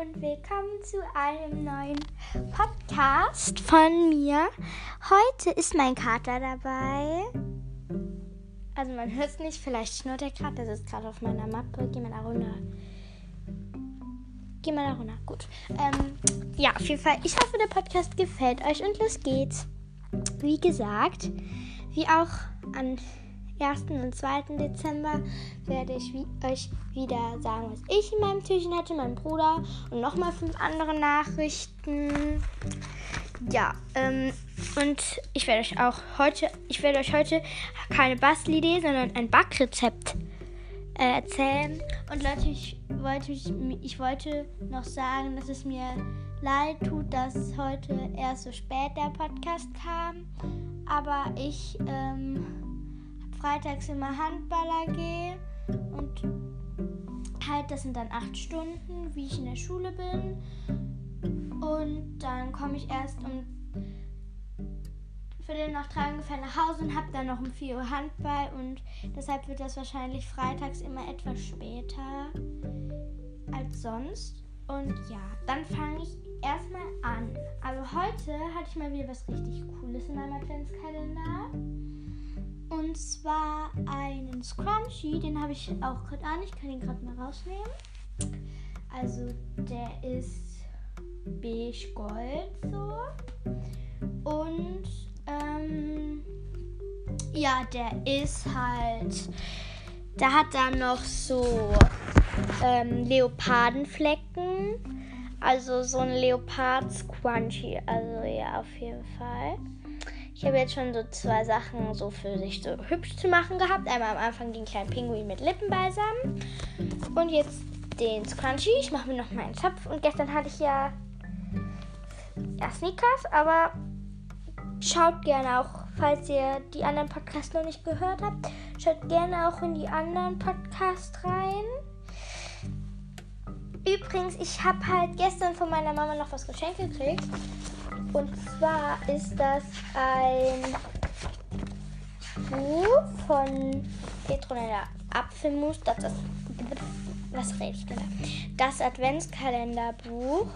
und willkommen zu einem neuen Podcast von mir. Heute ist mein Kater dabei. Also man hört es nicht, vielleicht schnurrt der gerade, der sitzt gerade auf meiner Mappe. Geh mal da runter. Geh mal da runter. Gut. Ähm, ja, auf jeden Fall. Ich hoffe, der Podcast gefällt euch und los geht's. Wie gesagt, wie auch an 1. und 2. Dezember werde ich wie, euch wieder sagen, was ich in meinem Türchen hatte, mein Bruder und nochmal fünf andere Nachrichten. Ja, ähm, und ich werde euch auch heute, ich werde euch heute keine Bastelidee, sondern ein Backrezept äh, erzählen. Und Leute, ich wollte, ich, wollte noch sagen, dass es mir leid tut, dass heute erst so spät der Podcast kam. Aber ich, ähm, freitags immer Handball AG und halt, das sind dann acht Stunden, wie ich in der Schule bin. Und dann komme ich erst um Viertel nach drei ungefähr nach Hause und habe dann noch um 4 Uhr Handball und deshalb wird das wahrscheinlich freitags immer etwas später als sonst. Und ja, dann fange ich erstmal an. Also heute hatte ich mal wieder was richtig Cooles in meinem Adventskalender. Und zwar einen Scrunchie, den habe ich auch gerade an. Ich kann ihn gerade mal rausnehmen. Also der ist beige gold so. Und ähm, ja, der ist halt. Da hat er noch so ähm, Leopardenflecken. Also so ein Leopard-Scrunchie. Also ja, auf jeden Fall. Ich habe jetzt schon so zwei Sachen so für sich so hübsch zu machen gehabt. Einmal am Anfang den kleinen Pinguin mit Lippenbalsam und jetzt den Scrunchie. Ich mache mir noch meinen Zopf und gestern hatte ich ja, ja Sneakers, aber schaut gerne auch, falls ihr die anderen Podcasts noch nicht gehört habt, schaut gerne auch in die anderen Podcasts rein. Übrigens, ich habe halt gestern von meiner Mama noch was geschenkt gekriegt. Und zwar ist das ein Buch von Petronella Apfelmus. Das ist, was rede ich denn da? Das Adventskalenderbuch.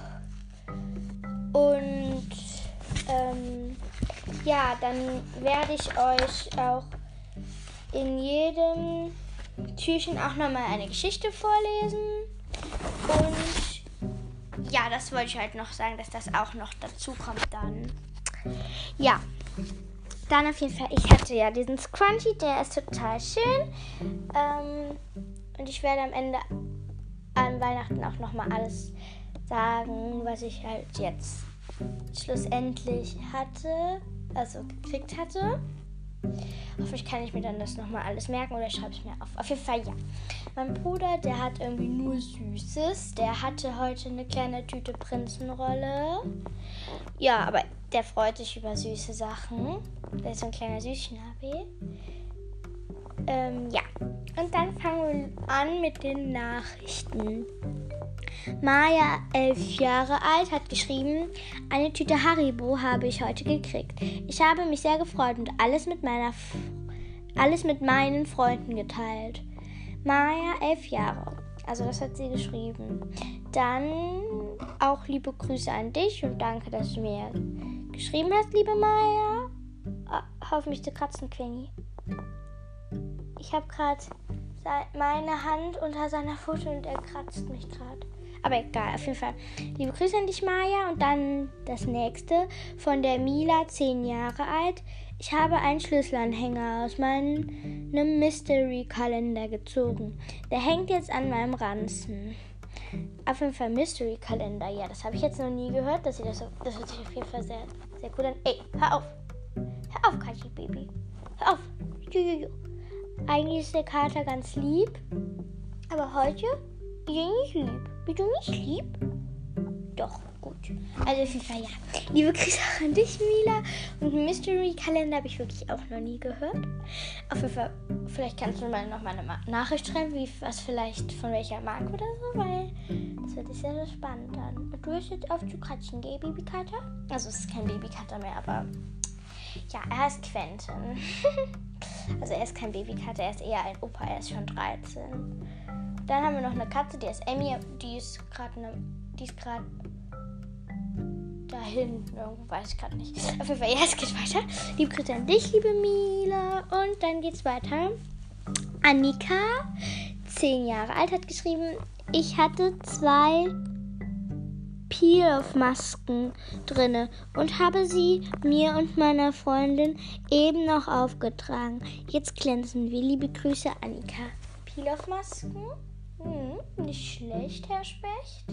Und ähm, ja, dann werde ich euch auch in jedem Türchen auch nochmal eine Geschichte vorlesen. Und ja, das wollte ich halt noch sagen, dass das auch noch dazu kommt dann. Ja. Dann auf jeden Fall, ich hatte ja diesen Scrunchie, der ist total schön. Ähm, und ich werde am Ende an Weihnachten auch nochmal alles sagen, was ich halt jetzt schlussendlich hatte, also gekriegt hatte. Hoffentlich kann ich mir dann das nochmal alles merken oder schreibe es mir auf. Auf jeden Fall ja. Mein Bruder, der hat irgendwie nur Süßes. Der hatte heute eine kleine Tüte Prinzenrolle. Ja, aber der freut sich über süße Sachen. Der ist so ein kleiner Süßschnabel. Ähm, ja. Und dann fangen wir an mit den Nachrichten. Maya, elf Jahre alt, hat geschrieben, eine Tüte Haribo habe ich heute gekriegt. Ich habe mich sehr gefreut und alles mit, meiner, alles mit meinen Freunden geteilt. Maya, elf Jahre. Also das hat sie geschrieben. Dann auch liebe Grüße an dich und danke, dass du mir geschrieben hast, liebe Maya. Oh, hoffentlich zu kratzen, Queenie. Ich habe gerade meine Hand unter seiner Foto und er kratzt mich gerade. Aber egal, auf jeden Fall. Liebe Grüße an dich, Maja. Und dann das nächste von der Mila, 10 Jahre alt. Ich habe einen Schlüsselanhänger aus meinem Mystery-Kalender gezogen. Der hängt jetzt an meinem Ranzen. Auf jeden Fall Mystery-Kalender. Ja, das habe ich jetzt noch nie gehört. Das, das, das hört sich auf jeden Fall sehr, sehr gut an. Ey, hör auf. Hör auf, Kaji Baby. Hör auf. Jujuju. Eigentlich ist der Kater ganz lieb. Aber heute ist er nicht lieb. Bist du nicht lieb? Doch, gut. Also auf jeden Fall ja. Liebe Grüße an dich, Mila. Und Mystery-Kalender habe ich wirklich auch noch nie gehört. Auf jeden Fall, vielleicht kannst du mal noch mal eine Nachricht schreiben, wie was vielleicht von welcher Marke oder so, weil das wird sehr, sehr spannend an. Und du hörst jetzt auf zu kratschen, gell, Babykater? Also es ist kein Babykater mehr, aber ja, er heißt Quentin. also er ist kein Babykater, er ist eher ein Opa, er ist schon 13. Dann haben wir noch eine Katze, die ist Emmy, die ist gerade eine die ist gerade da. Irgendwo weiß ich gerade nicht. Auf jeden Fall, ja, es geht weiter. Liebe Grüße an dich, liebe Mila. Und dann geht's weiter. Annika, zehn Jahre alt, hat geschrieben, ich hatte zwei Peel-Off-Masken drinne und habe sie mir und meiner Freundin eben noch aufgetragen. Jetzt glänzen wir. Liebe Grüße, Annika. Peel-Off-Masken? Hm, nicht schlecht, Herr Specht.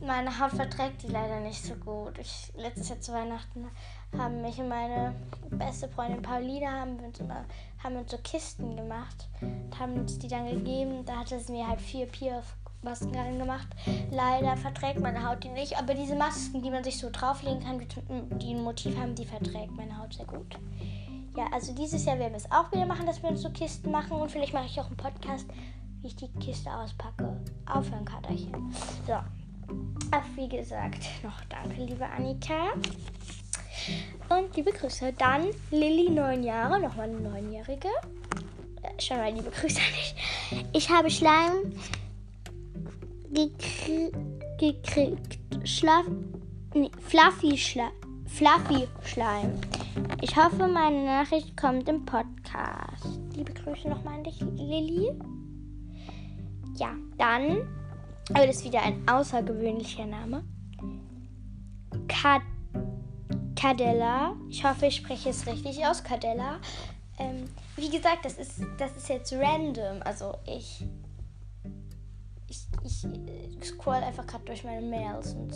Meine Haut verträgt die leider nicht so gut. Ich, letztes Jahr zu Weihnachten haben mich und meine beste Freundin Pauline haben uns immer haben uns so Kisten gemacht und haben uns die dann gegeben. Da hatte sie mir halt vier Peel-Off Masken reingemacht. Leider verträgt meine Haut die nicht, aber diese Masken, die man sich so drauflegen kann, die ein Motiv haben, die verträgt meine Haut sehr gut. Ja, also dieses Jahr werden wir es auch wieder machen, dass wir uns so Kisten machen und vielleicht mache ich auch einen Podcast, wie ich die Kiste auspacke. Aufhören, Katerchen. So. Ach, wie gesagt, noch danke, liebe Annika. Und liebe Grüße. Dann Lilly, neun Jahre, nochmal eine neunjährige. Äh, schon mal liebe Grüße an dich. Ich habe Schleim gekrie gekriegt. Schlaf nee, Fluffy, Schla Fluffy Schleim. Ich hoffe, meine Nachricht kommt im Podcast. Liebe Grüße nochmal an dich, Lilly. Ja, dann, aber das ist wieder ein außergewöhnlicher Name. Cadella. Ich hoffe, ich spreche es richtig aus. Cadella. Ähm, wie gesagt, das ist, das ist jetzt random. Also ich ich, ich äh, scroll einfach gerade durch meine Mails und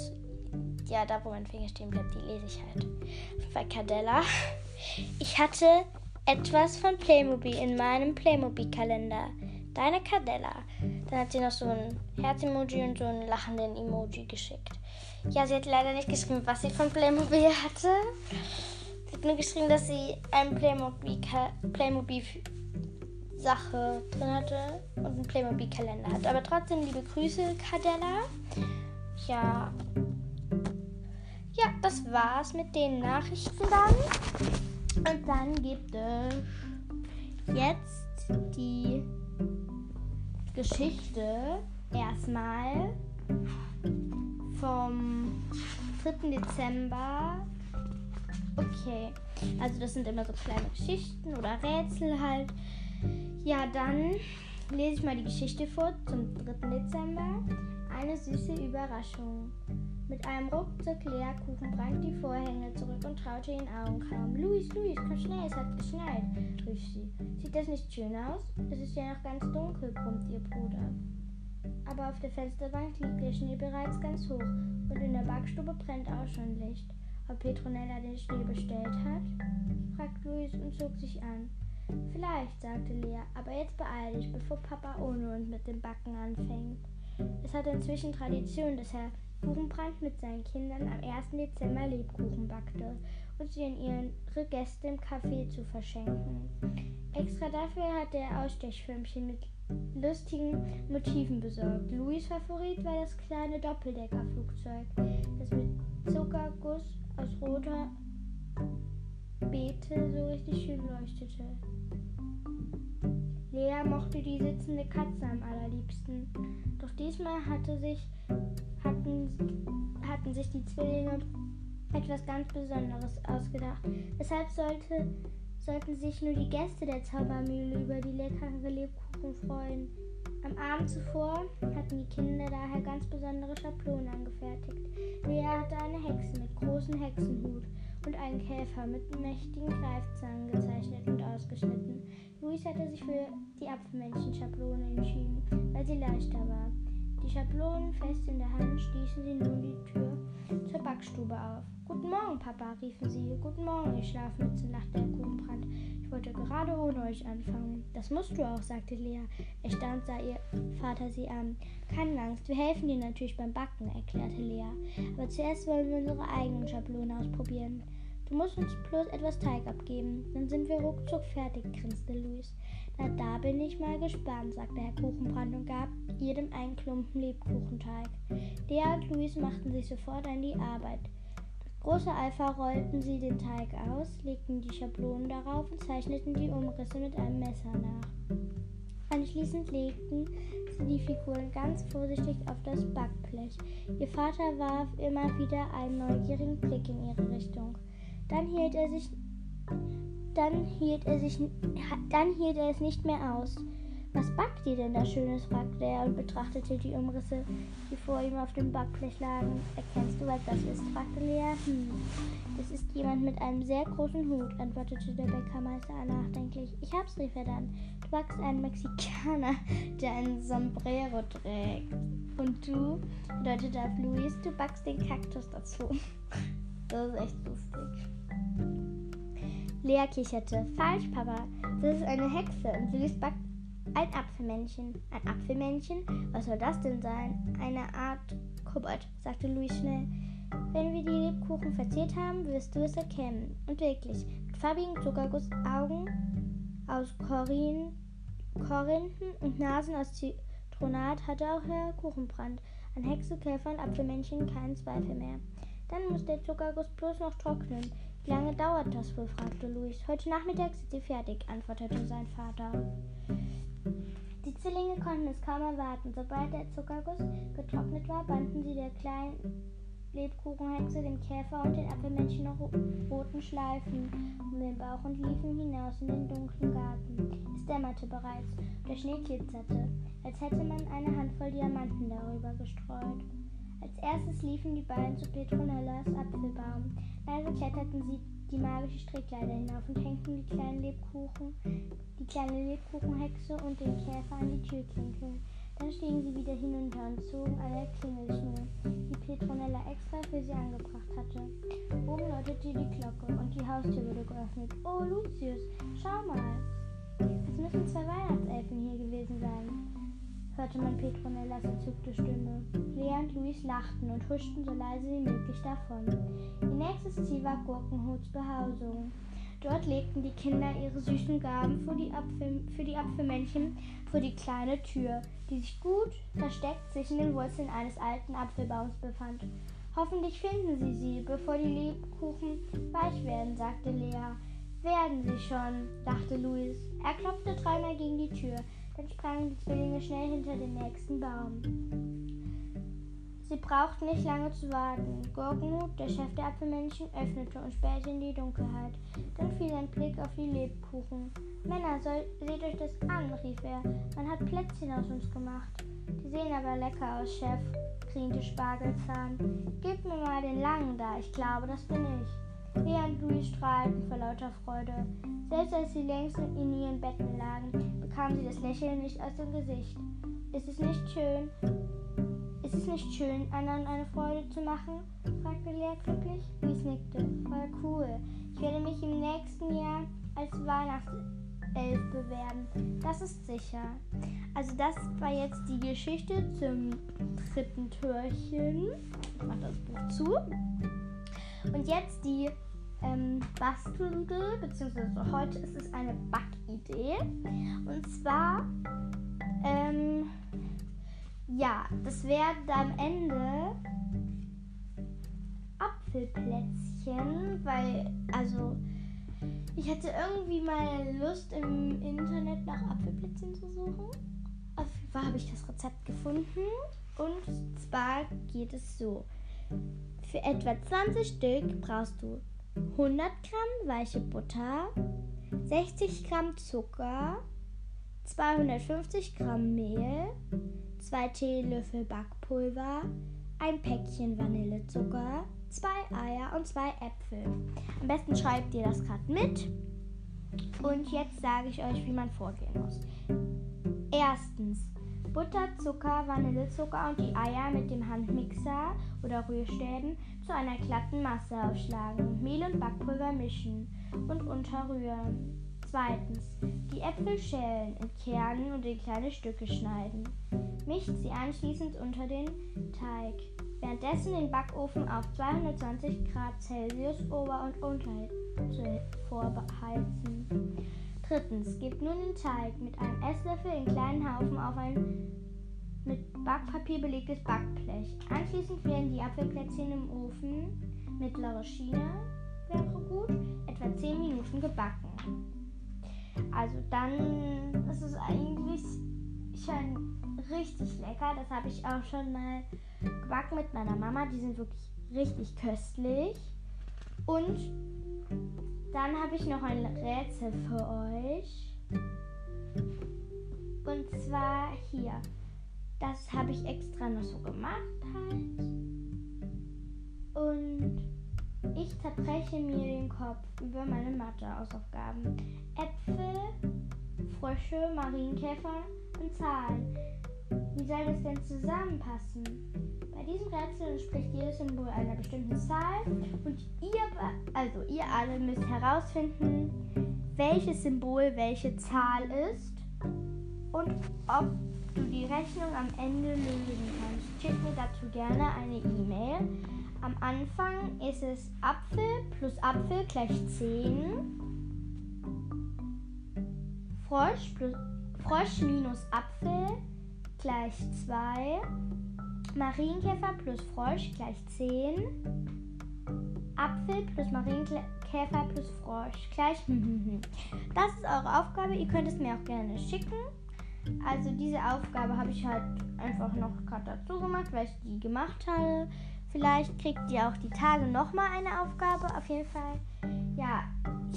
ja, da wo mein Finger stehen bleibt, die lese ich halt. Bei Cadella. Ich hatte etwas von Playmobil in meinem Playmobil-Kalender. Deine Cadella. Dann hat sie noch so ein Herz-Emoji und so einen lachenden Emoji geschickt. Ja, sie hat leider nicht geschrieben, was sie von Playmobil hatte. Sie hat nur geschrieben, dass sie ein Playmobil, Playmobil Sache drin hatte und einen Playmobil-Kalender hat. Aber trotzdem liebe Grüße, Cadella. Ja. Ja, das war's mit den Nachrichten dann. Und dann gibt es jetzt die Geschichte erstmal vom 3. Dezember. Okay, also das sind immer so kleine Geschichten oder Rätsel halt. Ja, dann lese ich mal die Geschichte vor zum 3. Dezember. Eine süße Überraschung. Mit einem Ruck zog Lea Kuchenbrand die Vorhänge zurück und traute ihren Augen kaum. Luis, Luis, komm schnell, es hat geschneit, rief sie. Sieht das nicht schön aus? Es ist ja noch ganz dunkel, brummt ihr Bruder. Aber auf der Fensterbank liegt der Schnee bereits ganz hoch und in der Backstube brennt auch schon Licht. Ob Petronella den Schnee bestellt hat? fragt Luis und zog sich an. Vielleicht, sagte Lea, aber jetzt beeil dich, bevor Papa ohne uns mit dem Backen anfängt. Es hat inzwischen Tradition, dass Herr Kuchenbrand mit seinen Kindern am 1. Dezember Lebkuchen backte und sie an ihre Gäste im Café zu verschenken. Extra dafür hat er Ausstechförmchen mit lustigen Motiven besorgt. Louis Favorit war das kleine Doppeldeckerflugzeug, das mit Zuckerguss aus roter Beete so richtig schön leuchtete. Lea mochte die sitzende Katze am allerliebsten. Doch diesmal hatte sich, hatten, hatten sich die Zwillinge etwas ganz Besonderes ausgedacht. Deshalb sollte, sollten sich nur die Gäste der Zaubermühle über die leckeren Lebkuchen freuen. Am Abend zuvor hatten die Kinder daher ganz besondere Schablonen angefertigt. Lea hatte eine Hexe mit großem Hexenhut und einen Käfer mit mächtigen Greifzangen gezeichnet und ausgeschnitten. Luis hatte sich für die Apfelmännchen-Schablone entschieden, weil sie leichter war. Die Schablonen fest in der Hand stießen sie nun die Tür zur Backstube auf. Guten Morgen, Papa, riefen sie. Guten Morgen, ihr Schlafmütze, nach der Kuchenbrand. Ich wollte gerade ohne euch anfangen. Das musst du auch, sagte Lea. Erstaunt sah ihr Vater sie an. Keine Angst, wir helfen dir natürlich beim Backen, erklärte Lea. Aber zuerst wollen wir unsere eigenen Schablonen ausprobieren. Du musst uns bloß etwas Teig abgeben, dann sind wir ruckzuck fertig, grinste Luis. Na, da bin ich mal gespannt, sagte Herr Kuchenbrand und gab jedem einen Klumpen Lebkuchenteig. Lea und Luis machten sich sofort an die Arbeit. Mit großer Eifer rollten sie den Teig aus, legten die Schablonen darauf und zeichneten die Umrisse mit einem Messer nach. Anschließend legten sie die Figuren ganz vorsichtig auf das Backblech. Ihr Vater warf immer wieder einen neugierigen Blick in ihre Richtung. Dann hielt er sich dann hielt er sich dann hielt er es nicht mehr aus. Was backt ihr denn da Schönes? fragte er und betrachtete die Umrisse, die vor ihm auf dem Backblech lagen. Erkennst du, was das ist? fragte Lea. Hm, das ist jemand mit einem sehr großen Hut, antwortete der Bäckermeister nachdenklich. Ich hab's, rief er dann. Du backst einen Mexikaner, der einen Sombrero trägt. Und du, deutete auf Luis, du backst den Kaktus dazu. Das ist echt lustig. Lea kicherte. Falsch, Papa. Das ist eine Hexe und Luis backt ein Apfelmännchen. Ein Apfelmännchen? Was soll das denn sein? Eine Art Kobold, sagte Louis schnell. Wenn wir die Lebkuchen verzehrt haben, wirst du es erkennen. Und wirklich, mit farbigen Zuckergussaugen aus Korin, Korinthen und Nasen aus Zitronat hatte auch Herr Kuchenbrand. An Hexe, Käfer und Apfelmännchen keinen Zweifel mehr. Dann muss der Zuckerguss bloß noch trocknen. Wie lange dauert das wohl? fragte Louis. Heute Nachmittag sind sie fertig, antwortete sein Vater. Die Zwillinge konnten es kaum erwarten. Sobald der Zuckerguss getrocknet war, banden sie der kleinen Lebkuchenhexe, dem Käfer und den Apfelmännchen noch roten Schleifen um den Bauch und liefen hinaus in den dunklen Garten. Es dämmerte bereits, der Schnee glitzerte, als hätte man eine Handvoll Diamanten darüber gestreut. Als erstes liefen die beiden zu Petronellas Apfelbaum. Leise kletterten sie die magische Strickleiter hinauf und hängten die kleinen Lebkuchen, die kleine Lebkuchenhexe und den Käfer an die Türklinke. Dann stiegen sie wieder hinunter und zogen an der Klingelschnur, die Petronella extra für sie angebracht hatte. Oben läutete die Glocke und die Haustür wurde geöffnet. Oh, Lucius, schau mal! Es müssen zwei Weihnachtselfen hier gewesen sein, hörte man Petronellas entzückte Stimme. Lea und Luis lachten und huschten so leise wie möglich davon. Ihr nächstes Ziel war Gurkenhuts Behausung. Dort legten die Kinder ihre süßen Gaben für die, Apfel, für die Apfelmännchen vor die kleine Tür, die sich gut versteckt zwischen den Wurzeln eines alten Apfelbaums befand. Hoffentlich finden sie sie, bevor die Lebkuchen weich werden, sagte Lea. Werden sie schon, dachte Louis. Er klopfte dreimal gegen die Tür, dann sprangen die Zwillinge schnell hinter den nächsten Baum. Sie brauchten nicht lange zu warten. Gurkenhut, der Chef der Apfelmännchen, öffnete und spähte in die Dunkelheit. Dann fiel ein Blick auf die Lebkuchen. Männer, soll, seht euch das an, rief er. Man hat Plätzchen aus uns gemacht. Die sehen aber lecker aus, Chef, grinte Spargelzahn. Gib mir mal den langen da, ich glaube, das bin ich. Lea und Louis strahlten vor lauter Freude. Selbst als sie längst in ihren Betten lagen, bekamen sie das Lächeln nicht aus dem Gesicht. Ist es nicht schön, ist es nicht schön, anderen eine Freude zu machen? fragte Lea glücklich. Lies nickte. Voll cool. Ich werde mich im nächsten Jahr als Weihnachtself bewerben. Das ist sicher. Also das war jetzt die Geschichte zum dritten Türchen. Ich mache das Buch zu. Und jetzt die ähm, Bastelnde, beziehungsweise heute ist es eine Backidee. Und zwar ähm, ja, das werden am Ende Apfelplätzchen, weil, also, ich hatte irgendwie mal Lust im Internet nach Apfelplätzchen zu suchen. Auf jeden Fall habe ich das Rezept gefunden. Und zwar geht es so. Für etwa 20 Stück brauchst du 100 Gramm weiche Butter, 60 Gramm Zucker, 250 Gramm Mehl, 2 Teelöffel Backpulver, ein Päckchen Vanillezucker, 2 Eier und 2 Äpfel. Am besten schreibt ihr das gerade mit. Und jetzt sage ich euch, wie man vorgehen muss. Erstens Butter, Zucker, Vanillezucker und die Eier mit dem Handmixer oder Rührstäben zu einer glatten Masse aufschlagen. Mehl und Backpulver mischen und unterrühren. Zweitens, die Äpfel schälen, entkernen und in kleine Stücke schneiden. Mischt sie anschließend unter den Teig. Währenddessen den Backofen auf 220 Grad Celsius ober- und unter vorheizen. Drittens, gebt nun den Teig mit einem Esslöffel in kleinen Haufen auf ein mit Backpapier belegtes Backblech. Anschließend werden die Apfelplätzchen im Ofen, mittlere Schiene wäre gut, etwa 10 Minuten gebacken. also dann ist es eigentlich schon richtig lecker. Das habe ich auch schon mal gebacken mit meiner Mama. Die sind wirklich richtig köstlich. Und dann habe ich noch ein Rätsel für euch. Und zwar hier. Das habe ich extra noch so gemacht halt. Und ich zerbreche mir den Kopf über meine Mathe-Hausaufgaben. Äpfel, Frösche, Marienkäfer und Zahlen. Wie soll das denn zusammenpassen? Bei diesem Rätsel entspricht jedes Symbol einer bestimmten Zahl und ihr, also ihr alle müsst herausfinden, welches Symbol welche Zahl ist und ob du die Rechnung am Ende lösen kannst. Schick mir dazu gerne eine E-Mail. Am Anfang ist es Apfel plus Apfel gleich 10. Frosch, plus, Frosch minus Apfel gleich 2. Marienkäfer plus Frosch gleich 10. Apfel plus Marienkäfer plus Frosch gleich. Das ist eure Aufgabe. Ihr könnt es mir auch gerne schicken. Also diese Aufgabe habe ich halt einfach noch gerade dazu gemacht, weil ich die gemacht habe. Vielleicht kriegt ihr auch die Tage nochmal eine Aufgabe. Auf jeden Fall, ja,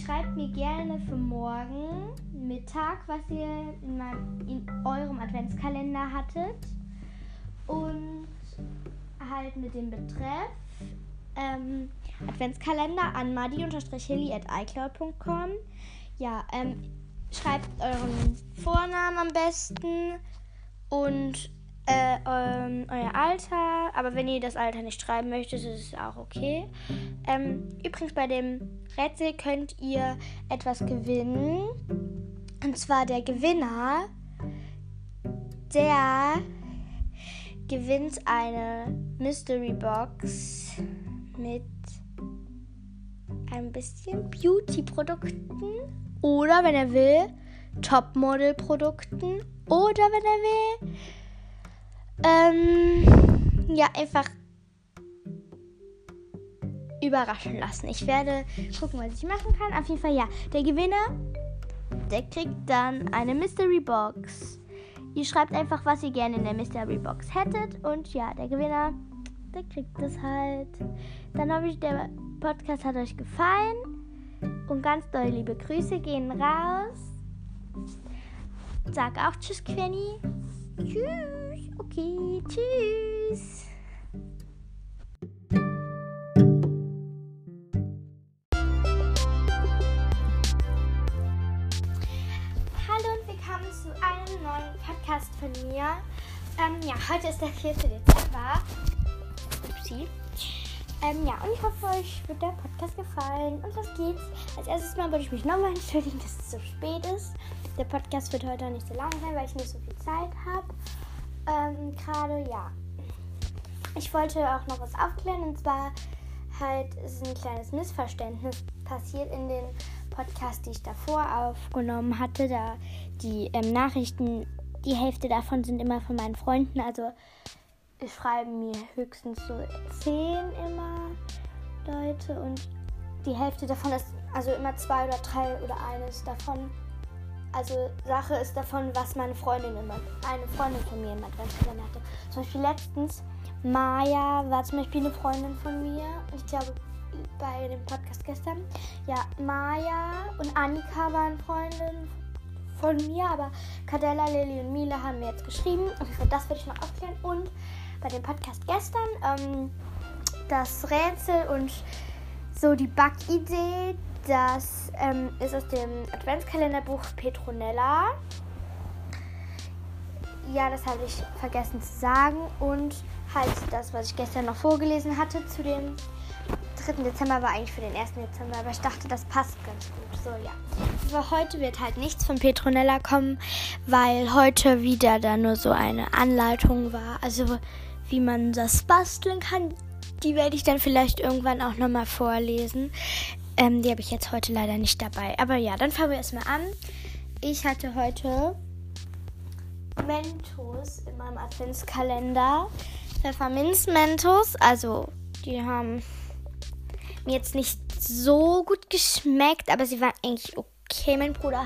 schreibt mir gerne für morgen Mittag, was ihr in, meinem, in eurem Adventskalender hattet. Und halt mit dem Betreff ähm, Adventskalender an madi-hilly.icloud.com. Ja, ähm, schreibt euren Vornamen am besten und äh, ähm, euer Alter. Aber wenn ihr das Alter nicht schreiben möchtet, ist es auch okay. Ähm, übrigens, bei dem Rätsel könnt ihr etwas gewinnen. Und zwar der Gewinner, der gewinnt eine Mystery Box mit ein bisschen Beauty-Produkten oder wenn er will, Topmodel-Produkten oder wenn er will, ähm, ja, einfach überraschen lassen. Ich werde gucken, was ich machen kann. Auf jeden Fall, ja, der Gewinner, der kriegt dann eine Mystery Box. Ihr schreibt einfach, was ihr gerne in der Mystery Box hättet. Und ja, der Gewinner, der kriegt das halt. Dann hoffe ich, der Podcast hat euch gefallen. Und ganz doll liebe Grüße gehen raus. Sag auch Tschüss, Quenny. Tschüss. Okay, tschüss. Hallo und willkommen zu einem neuen Podcast von mir. Ähm, ja, heute ist der 4. Dezember. Upsi. Ähm, ja, und ich hoffe, euch wird der Podcast gefallen. Und los geht's. Als erstes Mal wollte ich mich nochmal entschuldigen, dass es so spät ist. Der Podcast wird heute auch nicht so lang sein, weil ich nicht so viel Zeit habe. Ähm, Gerade, ja. Ich wollte auch noch was aufklären. Und zwar halt ist ein kleines Missverständnis passiert in den Podcast, die ich davor aufgenommen hatte. Da die ähm, Nachrichten, die Hälfte davon sind immer von meinen Freunden. Also ich schreibe mir höchstens so zehn immer Leute und die Hälfte davon ist also immer zwei oder drei oder eines davon. Also Sache ist davon, was meine Freundin immer, eine Freundin von mir im Adventskalender hatte. Zum Beispiel letztens, Maya war zum Beispiel eine Freundin von mir. Ich glaube, bei dem Podcast gestern. Ja, Maya und Annika waren Freundinnen von mir, aber Cadella, Lilly und Mila haben mir jetzt geschrieben. Und das werde ich noch aufklären. Und bei dem Podcast gestern ähm, das Rätsel und so die Backidee, das ähm, ist aus dem Adventskalenderbuch Petronella. Ja, das habe ich vergessen zu sagen. Und halt das, was ich gestern noch vorgelesen hatte zu dem 3. Dezember, war eigentlich für den 1. Dezember. Aber ich dachte, das passt ganz gut. So, ja. Aber heute wird halt nichts von Petronella kommen, weil heute wieder da nur so eine Anleitung war. Also wie man das basteln kann. Die werde ich dann vielleicht irgendwann auch nochmal vorlesen. Ähm, die habe ich jetzt heute leider nicht dabei. Aber ja, dann fangen wir erstmal an. Ich hatte heute Mentos in meinem Adventskalender. Pfefferminz-Mentos. Also, die haben mir jetzt nicht so gut geschmeckt, aber sie waren eigentlich okay mein Bruder,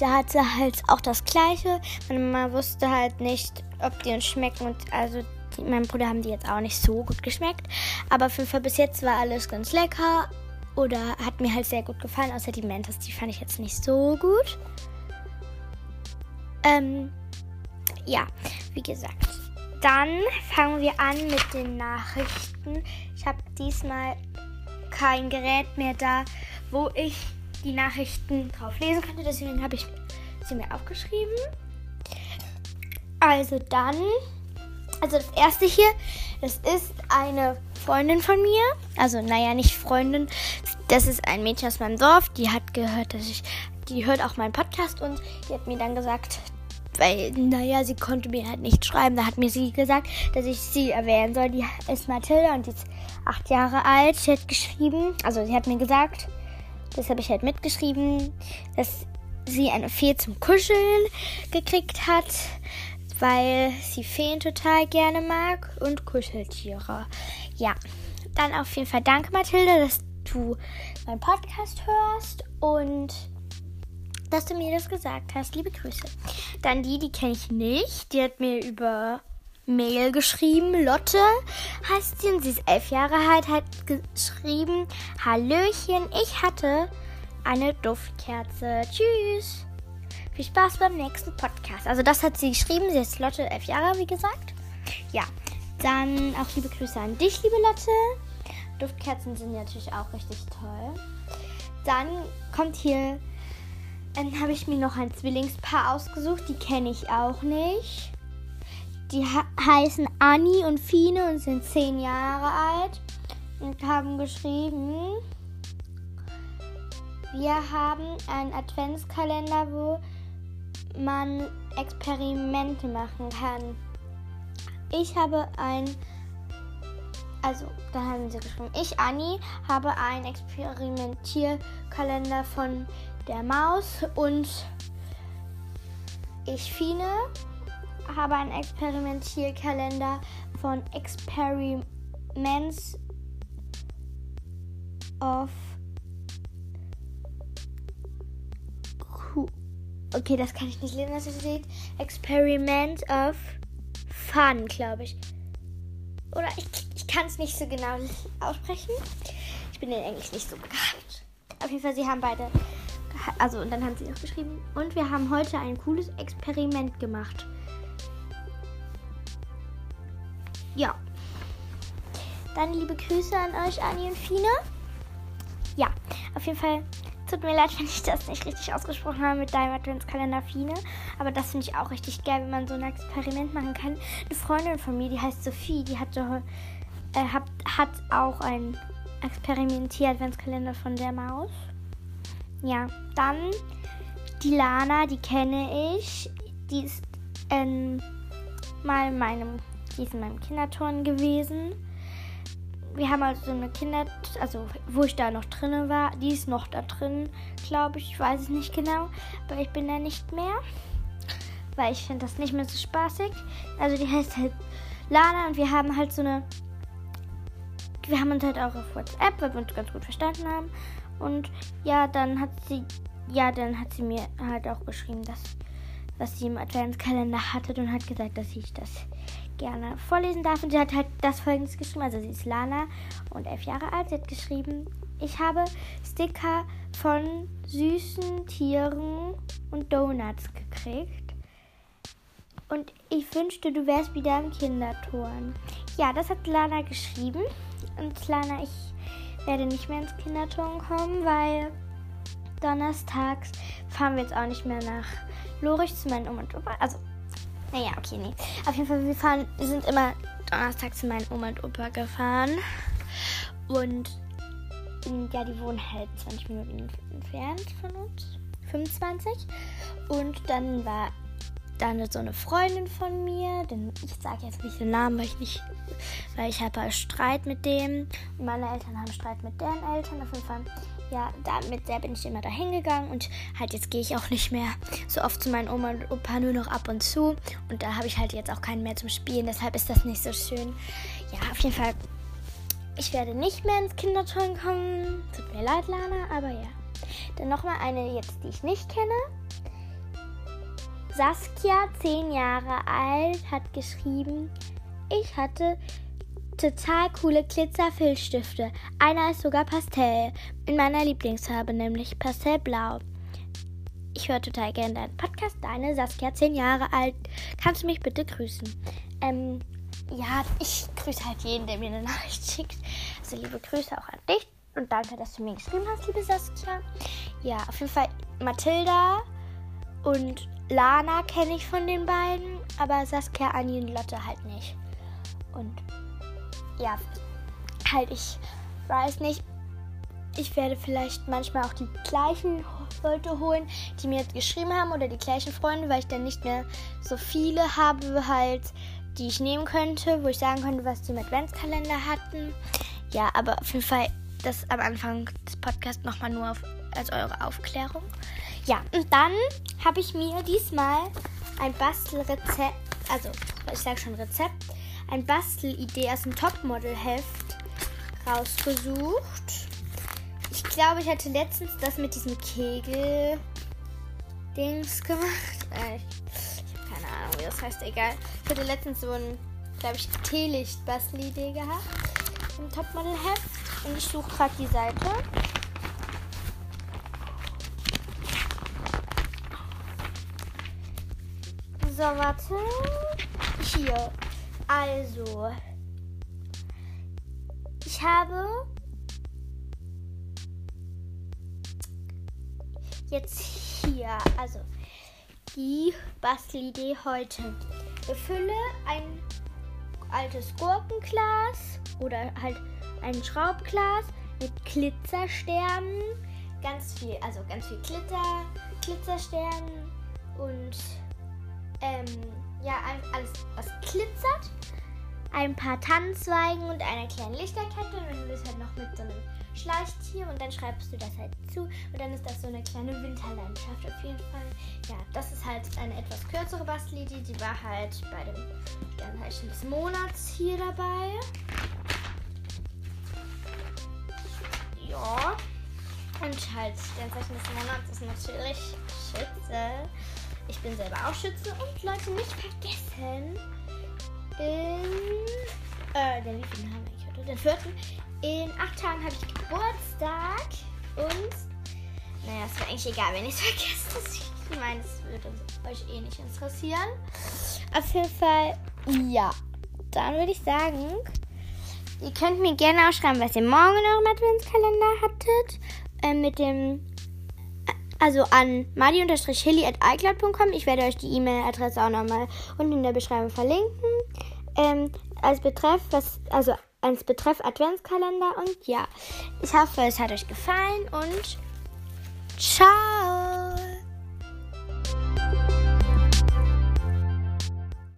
der hatte halt auch das Gleiche. Meine Mama wusste halt nicht, ob die uns schmecken. Und also meinem Bruder haben die jetzt auch nicht so gut geschmeckt. Aber auf jeden bis jetzt war alles ganz lecker. Oder hat mir halt sehr gut gefallen. Außer die Mentos, die fand ich jetzt nicht so gut. Ähm, ja, wie gesagt. Dann fangen wir an mit den Nachrichten. Ich habe diesmal kein Gerät mehr da, wo ich die Nachrichten drauf lesen könnte. Deswegen habe ich sie mir aufgeschrieben. Also dann, also das erste hier, das ist eine Freundin von mir. Also naja, nicht Freundin. Das ist ein Mädchen aus meinem Dorf. Die hat gehört, dass ich, die hört auch meinen Podcast und die hat mir dann gesagt, weil, naja, sie konnte mir halt nicht schreiben. Da hat mir sie gesagt, dass ich sie erwähnen soll. Die ist Mathilda und die ist acht Jahre alt. Sie hat geschrieben, also sie hat mir gesagt, das habe ich halt mitgeschrieben, dass sie eine Fee zum Kuscheln gekriegt hat, weil sie Feen total gerne mag und Kuscheltiere. Ja, dann auf jeden Fall danke Mathilda, dass du meinen Podcast hörst und dass du mir das gesagt hast. Liebe Grüße. Dann die, die kenne ich nicht. Die hat mir über Mail geschrieben. Lotte heißt sie und sie ist elf Jahre alt, hat geschrieben, Hallöchen, ich hatte eine Duftkerze. Tschüss. Viel Spaß beim nächsten Podcast. Also das hat sie geschrieben. Sie ist Lotte, elf Jahre, wie gesagt. Ja, dann auch liebe Grüße an dich, liebe Lotte. Duftkerzen sind natürlich auch richtig toll. Dann kommt hier, dann habe ich mir noch ein Zwillingspaar ausgesucht. Die kenne ich auch nicht. Die heißen Anni und Fine und sind zehn Jahre alt und haben geschrieben, wir haben einen Adventskalender, wo man Experimente machen kann. Ich habe ein, also da haben sie geschrieben, ich, Anni, habe einen Experimentierkalender von der Maus und ich, Fine, habe einen Experimentierkalender von Experiments of Okay, das kann ich nicht lesen, was ihr seht. Experiment of Fun, glaube ich. Oder ich, ich kann es nicht so genau aussprechen. Ich bin in Englisch nicht so bekannt. Auf jeden Fall, sie haben beide. Also, und dann haben sie auch geschrieben. Und wir haben heute ein cooles Experiment gemacht. Ja. Dann liebe Grüße an euch, Anni und Fine. Ja, auf jeden Fall tut mir leid, wenn ich das nicht richtig ausgesprochen habe mit deinem Adventskalender Fine. Aber das finde ich auch richtig geil, wenn man so ein Experiment machen kann. Eine Freundin von mir, die heißt Sophie, die hatte, äh, hat, hat auch einen Experimentier-Adventskalender von der Maus. Ja, dann die Lana, die kenne ich. Die ist ähm, mal in meinem die ist in meinem Kinderturnen gewesen. Wir haben also so eine Kinder, also wo ich da noch drin war, die ist noch da drin, glaube ich. Ich weiß es nicht genau, aber ich bin da nicht mehr, weil ich finde das nicht mehr so spaßig. Also die heißt halt Lana und wir haben halt so eine, wir haben uns halt auch auf WhatsApp, weil wir uns ganz gut verstanden haben. Und ja, dann hat sie, ja, dann hat sie mir halt auch geschrieben, dass was sie im Adventskalender hatte und hat gesagt, dass ich das gerne vorlesen darf. Und sie hat halt das folgendes geschrieben. Also sie ist Lana und elf Jahre alt. Sie hat geschrieben, ich habe Sticker von süßen Tieren und Donuts gekriegt. Und ich wünschte, du wärst wieder im Kinderturn. Ja, das hat Lana geschrieben. Und Lana, ich werde nicht mehr ins Kinderturn kommen, weil donnerstags fahren wir jetzt auch nicht mehr nach Lorich zu meinen Oma und Opa. Also naja, okay, nee. Auf jeden Fall, wir fahren, wir sind immer Donnerstag zu meinen Oma und Opa gefahren. Und ja, die wohnen halt 20 Minuten entfernt von uns. 25. Und dann war da so eine Freundin von mir, denn ich sage jetzt nicht den Namen, weil ich nicht, weil ich habe Streit mit dem. Und meine Eltern haben Streit mit deren Eltern. Auf jeden Fall ja, da, mit der bin ich immer da hingegangen und halt jetzt gehe ich auch nicht mehr so oft zu meinen Oma und Opa, nur noch ab und zu. Und da habe ich halt jetzt auch keinen mehr zum Spielen, deshalb ist das nicht so schön. Ja, auf jeden Fall, ich werde nicht mehr ins Kinderturnen kommen. Tut mir leid, Lana, aber ja. Dann nochmal eine jetzt, die ich nicht kenne. Saskia, 10 Jahre alt, hat geschrieben, ich hatte total coole Glitzerfilzstifte. Einer ist sogar Pastell. In meiner Lieblingsfarbe, nämlich Pastellblau. Ich höre total gerne deinen Podcast. Deine Saskia, 10 Jahre alt. Kannst du mich bitte grüßen? Ähm, ja, ich grüße halt jeden, der mir eine Nachricht schickt. Also liebe Grüße auch an dich. Und danke, dass du mir geschrieben hast, liebe Saskia. Ja, auf jeden Fall Mathilda und Lana kenne ich von den beiden, aber Saskia, Annie und Lotte halt nicht. Und ja, halt ich weiß nicht. Ich werde vielleicht manchmal auch die gleichen Leute holen, die mir jetzt geschrieben haben oder die gleichen Freunde, weil ich dann nicht mehr so viele habe halt, die ich nehmen könnte, wo ich sagen könnte, was die im Adventskalender hatten. Ja, aber auf jeden Fall das am Anfang des Podcasts nochmal nur auf, als eure Aufklärung. Ja, und dann habe ich mir diesmal ein Bastelrezept, also ich sage schon Rezept, ein Bastelidee aus dem Topmodel-Heft rausgesucht. Ich glaube, ich hatte letztens das mit diesem Kegel-Dings gemacht. Äh, ich habe keine Ahnung, wie das heißt, egal. Ich hatte letztens so ein, glaube ich, Teelicht-Bastelidee gehabt im Topmodel-Heft. Und ich suche gerade die Seite. So, warte. Hier. Also. Ich habe jetzt hier, also die Bastelidee heute. Befülle ein altes Gurkenglas oder halt ein Schraubglas mit Glitzersternen. Ganz viel, also ganz viel Glitter, Glitzersternen und ähm, ja, alles, was glitzert. Ein paar Tannenzweigen und eine kleine Lichterkette. Und du das halt noch mit so einem Schleichtier und dann schreibst du das halt zu. Und dann ist das so eine kleine Winterlandschaft auf jeden Fall. Ja, das ist halt eine etwas kürzere Bastelidee. Die war halt bei dem Sternzeichen des Monats hier dabei. Ja. Und halt Sternzeichen des Monats ist natürlich Schütze. Ich bin selber auch Schütze und Leute, nicht vergessen, in, äh, den wievielten haben wir heute? Den vierten. In acht Tagen habe ich Geburtstag und, naja, es wäre eigentlich egal, wenn ich es vergesse. Ich meine, es würde euch eh nicht interessieren. Auf jeden Fall, ja. Dann würde ich sagen, ihr könnt mir gerne auch schreiben, was ihr morgen in eurem Adventskalender hattet. Äh, mit dem also an madi-hilly.icloud.com. Ich werde euch die E-Mail-Adresse auch nochmal unten in der Beschreibung verlinken. Ähm, als Betreff, was, also als Betreff Adventskalender und ja. Ich hoffe, es hat euch gefallen und ciao!